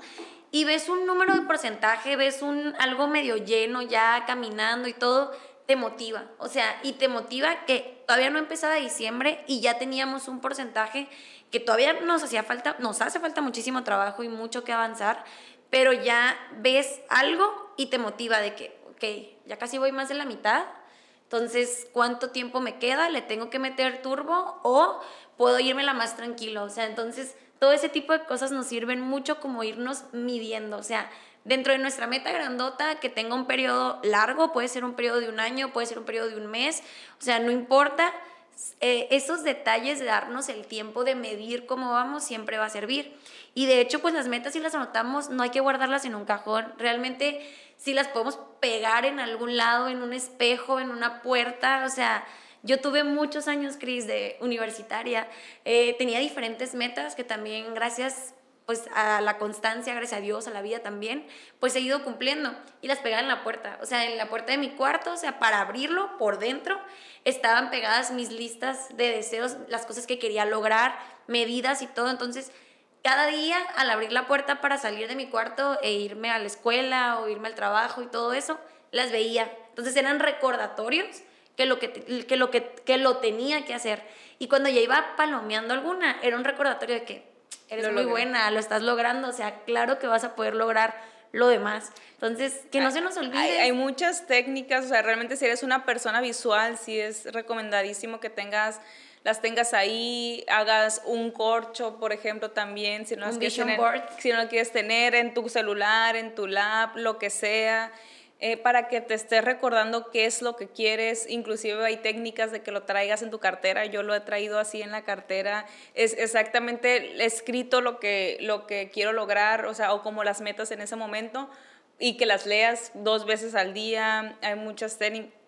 Y ves un número de porcentaje, ves un algo medio lleno ya caminando y todo, te motiva. O sea, y te motiva que todavía no empezaba diciembre y ya teníamos un porcentaje que todavía nos hacía falta, nos hace falta muchísimo trabajo y mucho que avanzar, pero ya ves algo y te motiva de que, ok, ya casi voy más de la mitad. Entonces, ¿cuánto tiempo me queda? ¿Le tengo que meter turbo o puedo irme la más tranquilo? O sea, entonces todo ese tipo de cosas nos sirven mucho como irnos midiendo, o sea, dentro de nuestra meta grandota, que tenga un periodo largo, puede ser un periodo de un año, puede ser un periodo de un mes, o sea, no importa, eh, esos detalles de darnos el tiempo de medir cómo vamos siempre va a servir. Y de hecho, pues las metas si las anotamos, no hay que guardarlas en un cajón, realmente si las podemos pegar en algún lado, en un espejo, en una puerta, o sea, yo tuve muchos años, Cris, de universitaria. Eh, tenía diferentes metas que también, gracias pues a la constancia, gracias a Dios, a la vida también, pues he ido cumpliendo. Y las pegaba en la puerta, o sea, en la puerta de mi cuarto, o sea, para abrirlo por dentro estaban pegadas mis listas de deseos, las cosas que quería lograr, medidas y todo, entonces cada día al abrir la puerta para salir de mi cuarto e irme a la escuela o irme al trabajo y todo eso, las veía, entonces eran recordatorios que lo, que, que lo, que, que lo tenía que hacer. Y cuando ya iba palomeando alguna, era un recordatorio de que eres muy buena, lo estás logrando, o sea, claro que vas a poder lograr lo demás. Entonces, que no se nos olvide.
Hay, hay, muchas técnicas, o sea, realmente si eres una persona visual, sí es recomendadísimo que tengas las tengas ahí, hagas un corcho, por ejemplo, también, si no, las quieres tener, si no lo quieres tener en tu celular, en tu lap, lo que sea. Eh, para que te estés recordando qué es lo que quieres. Inclusive hay técnicas de que lo traigas en tu cartera. Yo lo he traído así en la cartera. Es exactamente escrito lo que, lo que quiero lograr, o sea, o como las metas en ese momento y que las leas dos veces al día. Hay muchas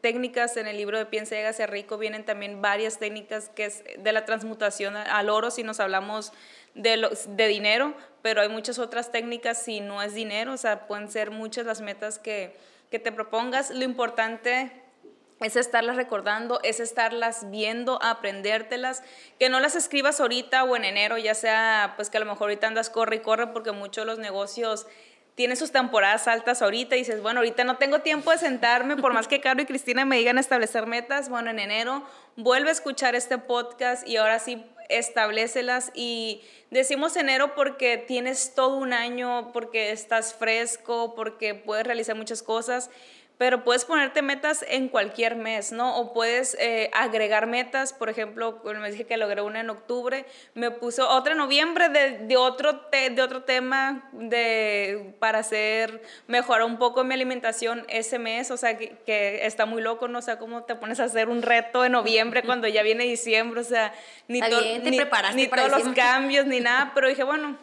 técnicas en el libro de Piensa y hágase rico. Vienen también varias técnicas que es de la transmutación al oro si nos hablamos de, de dinero, pero hay muchas otras técnicas si no es dinero. O sea, pueden ser muchas las metas que que te propongas. Lo importante es estarlas recordando, es estarlas viendo, aprendértelas, que no las escribas ahorita o en enero, ya sea pues que a lo mejor ahorita andas corre y corre porque muchos los negocios tienen sus temporadas altas ahorita y dices, bueno, ahorita no tengo tiempo de sentarme, por más que Caro y Cristina me digan establecer metas, bueno, en enero vuelve a escuchar este podcast y ahora sí establecelas y decimos enero porque tienes todo un año, porque estás fresco, porque puedes realizar muchas cosas pero puedes ponerte metas en cualquier mes, ¿no? O puedes eh, agregar metas, por ejemplo, me dije que logré una en octubre, me puso otra en noviembre de, de otro, de otro tema de, para hacer, mejorar un poco mi alimentación ese mes, o sea, que, que, está muy loco, ¿no? O sea, cómo te pones a hacer un reto en noviembre cuando ya viene diciembre, o sea,
ni, ni,
ni todos los cambios, ni nada, pero dije, bueno,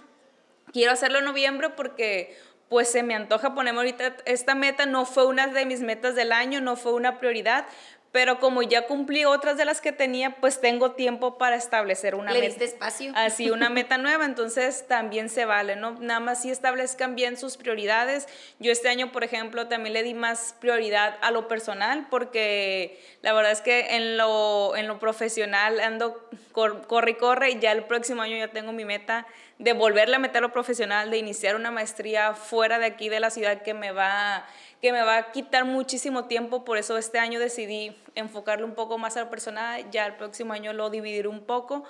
quiero hacerlo en noviembre porque pues se me antoja ponerme ahorita esta meta, no fue una de mis metas del año, no fue una prioridad, pero como ya cumplí otras de las que tenía, pues tengo tiempo para establecer una
Le
meta.
Espacio.
Así, una meta nueva, entonces también se vale, ¿no? Nada más si establezcan bien sus prioridades. Yo este año, por ejemplo, también le di más prioridad a lo personal, porque la verdad es que en lo, en lo profesional ando corre y corre, y ya el próximo año ya tengo mi meta de volverle a meter lo profesional, de iniciar una maestría fuera de aquí de la ciudad que me va que me va a quitar muchísimo tiempo, por eso este año decidí enfocarle un poco más a lo personal, ya el próximo año lo dividiré un poco,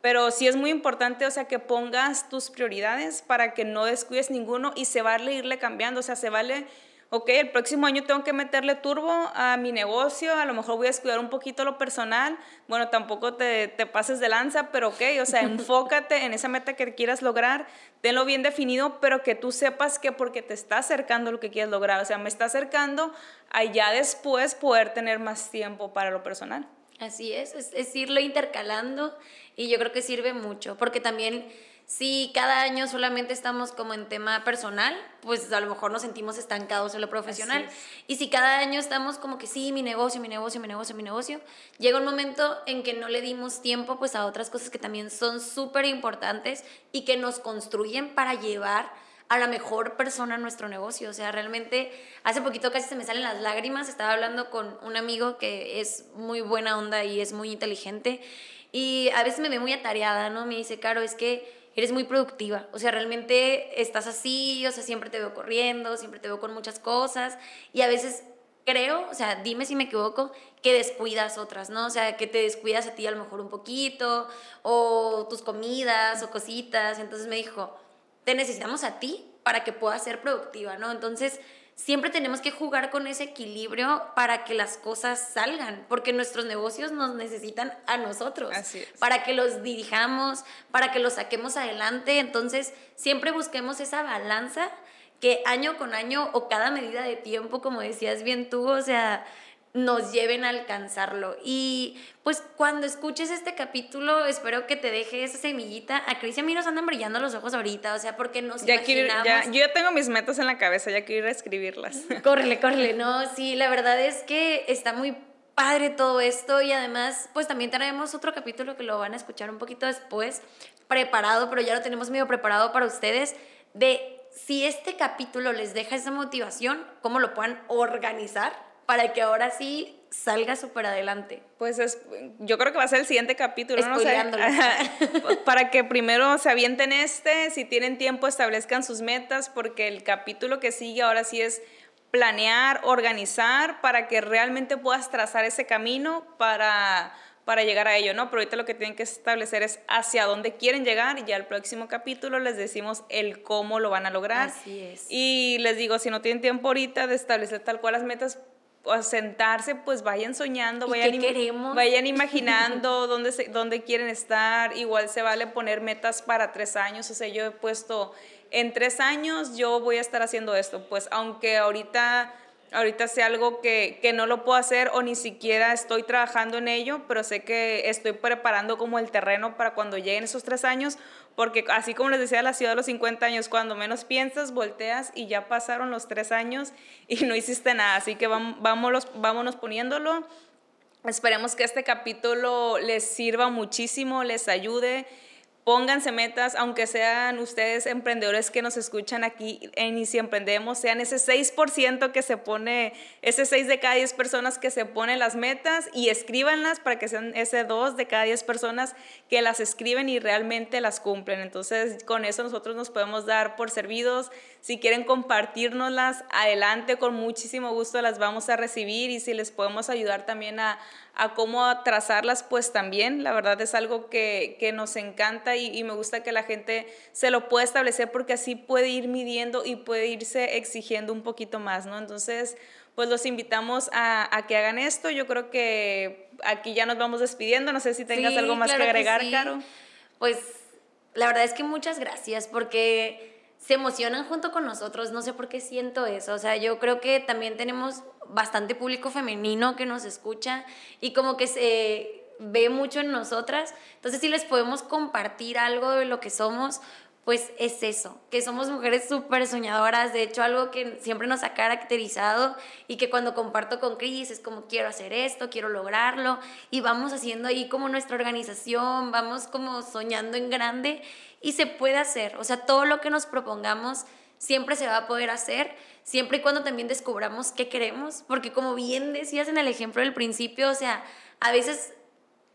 pero sí es muy importante, o sea, que pongas tus prioridades para que no descuides ninguno y se vale irle cambiando, o sea, se vale ok, el próximo año tengo que meterle turbo a mi negocio, a lo mejor voy a descuidar un poquito lo personal, bueno, tampoco te, te pases de lanza, pero ok, o sea, enfócate en esa meta que quieras lograr, tenlo bien definido, pero que tú sepas que porque te está acercando lo que quieres lograr, o sea, me está acercando a ya después poder tener más tiempo para lo personal.
Así es, es, es irlo intercalando y yo creo que sirve mucho, porque también si cada año solamente estamos como en tema personal, pues a lo mejor nos sentimos estancados en lo profesional. Y si cada año estamos como que sí, mi negocio, mi negocio, mi negocio, mi negocio, llega un momento en que no le dimos tiempo pues a otras cosas que también son súper importantes y que nos construyen para llevar a la mejor persona en nuestro negocio. O sea, realmente hace poquito casi se me salen las lágrimas. Estaba hablando con un amigo que es muy buena onda y es muy inteligente y a veces me ve muy atareada, ¿no? Me dice, Caro, es que eres muy productiva. O sea, realmente estás así, o sea, siempre te veo corriendo, siempre te veo con muchas cosas. Y a veces creo, o sea, dime si me equivoco, que descuidas otras, ¿no? O sea, que te descuidas a ti a lo mejor un poquito, o tus comidas, o cositas. Entonces me dijo, te necesitamos a ti para que puedas ser productiva, ¿no? Entonces siempre tenemos que jugar con ese equilibrio para que las cosas salgan, porque nuestros negocios nos necesitan a nosotros, para que los dirijamos, para que los saquemos adelante. Entonces, siempre busquemos esa balanza que año con año o cada medida de tiempo, como decías bien tú, o sea, nos lleven a alcanzarlo. Y pues cuando escuches este capítulo, espero que te deje esa semillita. A Cris y a mí nos andan brillando los ojos ahorita, o sea, porque nos
ya imaginamos... ya, yo ya tengo mis metas en la cabeza, ya quiero ir a escribirlas.
Córrele, córrele, no, sí, la verdad es que está muy padre todo esto y además, pues también traemos otro capítulo que lo van a escuchar un poquito después, preparado, pero ya lo tenemos medio preparado para ustedes, de si este capítulo les deja esa motivación, cómo lo puedan organizar para que ahora sí salga súper adelante.
Pues es, yo creo que va a ser el siguiente capítulo, ¿no? para que primero se avienten este, si tienen tiempo establezcan sus metas, porque el capítulo que sigue ahora sí es planear, organizar, para que realmente puedas trazar ese camino para, para llegar a ello, ¿no? Pero ahorita lo que tienen que establecer es hacia dónde quieren llegar y ya el próximo capítulo les decimos el cómo lo van a lograr.
Así es.
Y les digo, si no tienen tiempo ahorita de establecer tal cual las metas, sentarse, pues vayan soñando, vayan, vayan imaginando dónde, se, dónde quieren estar. Igual se vale poner metas para tres años. O sea, yo he puesto, en tres años yo voy a estar haciendo esto. Pues aunque ahorita ahorita sé algo que, que, no lo puedo hacer o ni siquiera estoy trabajando en ello, pero sé que estoy preparando como el terreno para cuando lleguen esos tres años, porque así como les decía, la ciudad de los 50 años, cuando menos piensas, volteas y ya pasaron los tres años y no hiciste nada, así que vámonos, vámonos poniéndolo. Esperemos que este capítulo les sirva muchísimo, les ayude Pónganse metas, aunque sean ustedes emprendedores que nos escuchan aquí en Y si emprendemos, sean ese 6% que se pone, ese 6 de cada 10 personas que se ponen las metas y escríbanlas para que sean ese 2 de cada 10 personas que las escriben y realmente las cumplen. Entonces, con eso nosotros nos podemos dar por servidos. Si quieren compartirnoslas, adelante, con muchísimo gusto las vamos a recibir y si les podemos ayudar también a, a cómo trazarlas, pues también, la verdad es algo que, que nos encanta y, y, me gusta que la gente se lo pueda establecer porque así puede ir midiendo y puede irse exigiendo un poquito más, ¿no? Entonces, pues los invitamos a, a que hagan esto. Yo creo que aquí ya nos vamos despidiendo. No sé si tengas algo más que agregar, Caro.
Pues la verdad es que muchas gracias porque se emocionan junto con nosotros, no sé por qué siento eso, o sea, yo creo que también tenemos bastante público femenino que nos escucha y como que se ve mucho en nosotras, entonces si les podemos compartir algo de lo que somos, pues es eso, que somos mujeres súper soñadoras, de hecho algo que siempre nos ha caracterizado y que cuando comparto con Cris es como quiero hacer esto, quiero lograrlo y vamos haciendo ahí como nuestra organización, vamos como soñando en grande y se puede hacer, o sea, todo lo que nos propongamos siempre se va a poder hacer, siempre y cuando también descubramos qué queremos, porque como bien decías en el ejemplo del principio, o sea, a veces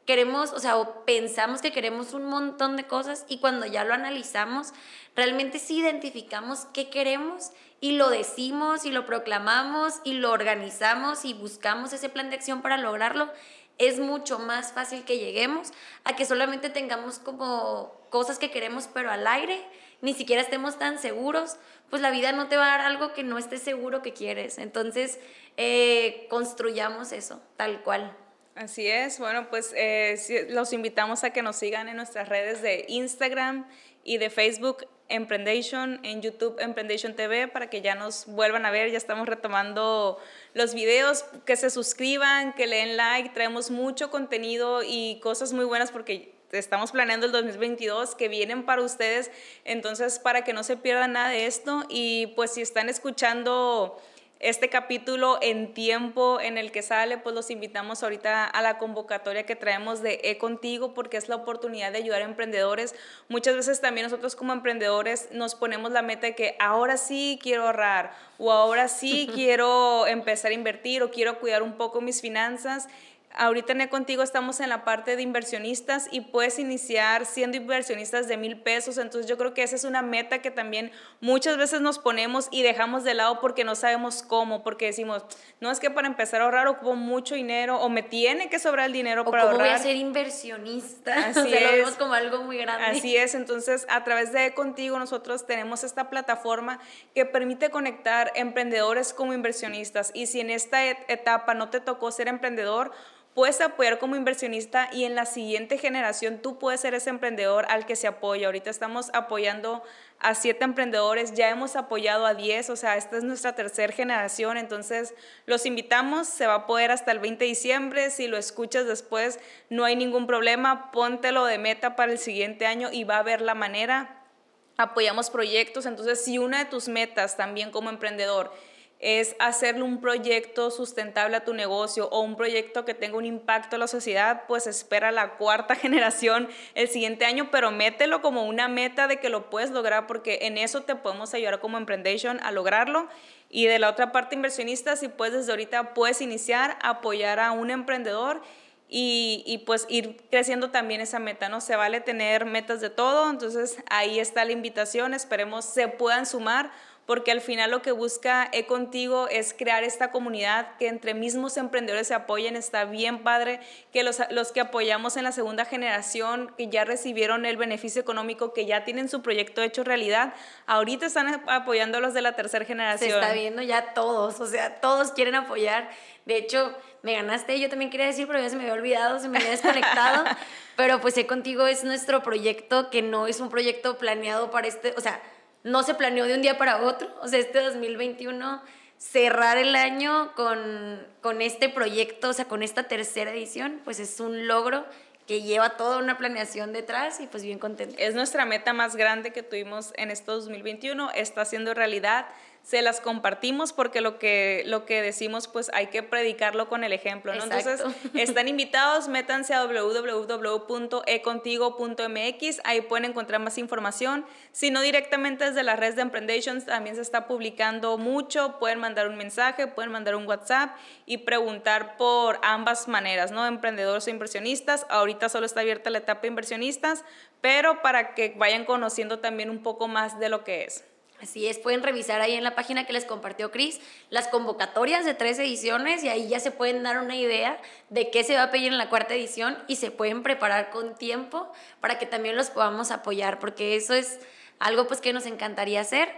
queremos, o sea, o pensamos que queremos un montón de cosas y cuando ya lo analizamos, realmente sí identificamos qué queremos y lo decimos y lo proclamamos y lo organizamos y buscamos ese plan de acción para lograrlo, es mucho más fácil que lleguemos a que solamente tengamos como cosas que queremos pero al aire, ni siquiera estemos tan seguros, pues la vida no te va a dar algo que no estés seguro que quieres. Entonces, eh, construyamos eso, tal cual.
Así es, bueno, pues eh, los invitamos a que nos sigan en nuestras redes de Instagram y de Facebook Emprendation, en YouTube Emprendation TV, para que ya nos vuelvan a ver, ya estamos retomando los videos, que se suscriban, que le den like, traemos mucho contenido y cosas muy buenas porque estamos planeando el 2022 que vienen para ustedes, entonces para que no se pierdan nada de esto. Y pues si están escuchando este capítulo en tiempo en el que sale, pues los invitamos ahorita a la convocatoria que traemos de E Contigo, porque es la oportunidad de ayudar a emprendedores. Muchas veces también nosotros como emprendedores nos ponemos la meta de que ahora sí quiero ahorrar o ahora sí quiero empezar a invertir o quiero cuidar un poco mis finanzas Ahorita en Contigo estamos en la parte de inversionistas y puedes iniciar siendo inversionistas de mil pesos. Entonces yo creo que esa es una meta que también muchas veces nos ponemos y dejamos de lado porque no sabemos cómo, porque decimos, no es que para empezar a ahorrar ocupo mucho dinero o me tiene que sobrar el dinero para ahorrar. voy
a ser inversionista. Así o sea, lo vemos como algo muy grande.
Así es, entonces a través de Contigo nosotros tenemos esta plataforma que permite conectar emprendedores como inversionistas y si en esta etapa no te tocó ser emprendedor, puedes apoyar como inversionista y en la siguiente generación tú puedes ser ese emprendedor al que se apoya. Ahorita estamos apoyando a siete emprendedores, ya hemos apoyado a diez, o sea, esta es nuestra tercera generación, entonces los invitamos, se va a poder hasta el 20 de diciembre, si lo escuchas después no hay ningún problema, póntelo de meta para el siguiente año y va a haber la manera. Apoyamos proyectos, entonces si una de tus metas también como emprendedor es hacerle un proyecto sustentable a tu negocio o un proyecto que tenga un impacto en la sociedad, pues espera la cuarta generación el siguiente año, pero mételo como una meta de que lo puedes lograr porque en eso te podemos ayudar como Emprendation a lograrlo. Y de la otra parte inversionista, si puedes desde ahorita puedes iniciar apoyar a un emprendedor y, y, pues ir creciendo también esa meta, ¿no? Se vale tener metas de todo, entonces ahí está la invitación, esperemos se puedan sumar porque al final lo que busca E Contigo es crear esta comunidad que entre mismos emprendedores se apoyen. Está bien padre que los, los que apoyamos en la segunda generación, que ya recibieron el beneficio económico, que ya tienen su proyecto hecho realidad, ahorita están apoyando a los de la tercera generación.
Se está viendo ya todos, o sea, todos quieren apoyar. De hecho, me ganaste, yo también quería decir, pero ya se me había olvidado, se me había desconectado. pero pues sé contigo es nuestro proyecto, que no es un proyecto planeado para este, o sea, no se planeó de un día para otro. O sea, este 2021, cerrar el año con, con este proyecto, o sea, con esta tercera edición, pues es un logro que lleva toda una planeación detrás y pues bien contento.
Es nuestra meta más grande que tuvimos en este 2021, está siendo realidad se las compartimos porque lo que, lo que decimos, pues hay que predicarlo con el ejemplo, ¿no? Entonces, están invitados, métanse a www.econtigo.mx, ahí pueden encontrar más información. Si no directamente desde la red de Emprendations, también se está publicando mucho, pueden mandar un mensaje, pueden mandar un WhatsApp y preguntar por ambas maneras, ¿no? Emprendedores o inversionistas. Ahorita solo está abierta la etapa de inversionistas, pero para que vayan conociendo también un poco más de lo que es.
Así es, pueden revisar ahí en la página que les compartió Cris las convocatorias de tres ediciones y ahí ya se pueden dar una idea de qué se va a pedir en la cuarta edición y se pueden preparar con tiempo para que también los podamos apoyar, porque eso es algo pues que nos encantaría hacer.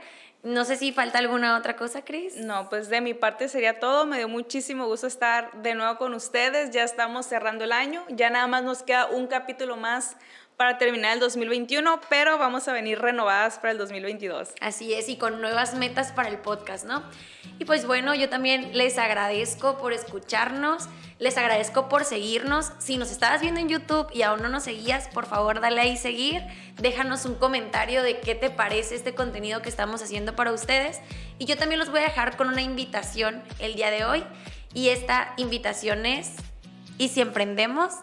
No sé si falta alguna otra cosa, Cris.
No, pues de mi parte sería todo. Me dio muchísimo gusto estar de nuevo con ustedes. Ya estamos cerrando el año. Ya nada más nos queda un capítulo más para terminar el 2021, pero vamos a venir renovadas para el 2022.
Así es, y con nuevas metas para el podcast, ¿no? Y pues bueno, yo también les agradezco por escucharnos, les agradezco por seguirnos. Si nos estabas viendo en YouTube y aún no nos seguías, por favor dale ahí seguir, déjanos un comentario de qué te parece este contenido que estamos haciendo para ustedes. Y yo también los voy a dejar con una invitación el día de hoy. Y esta invitación es, ¿y si emprendemos?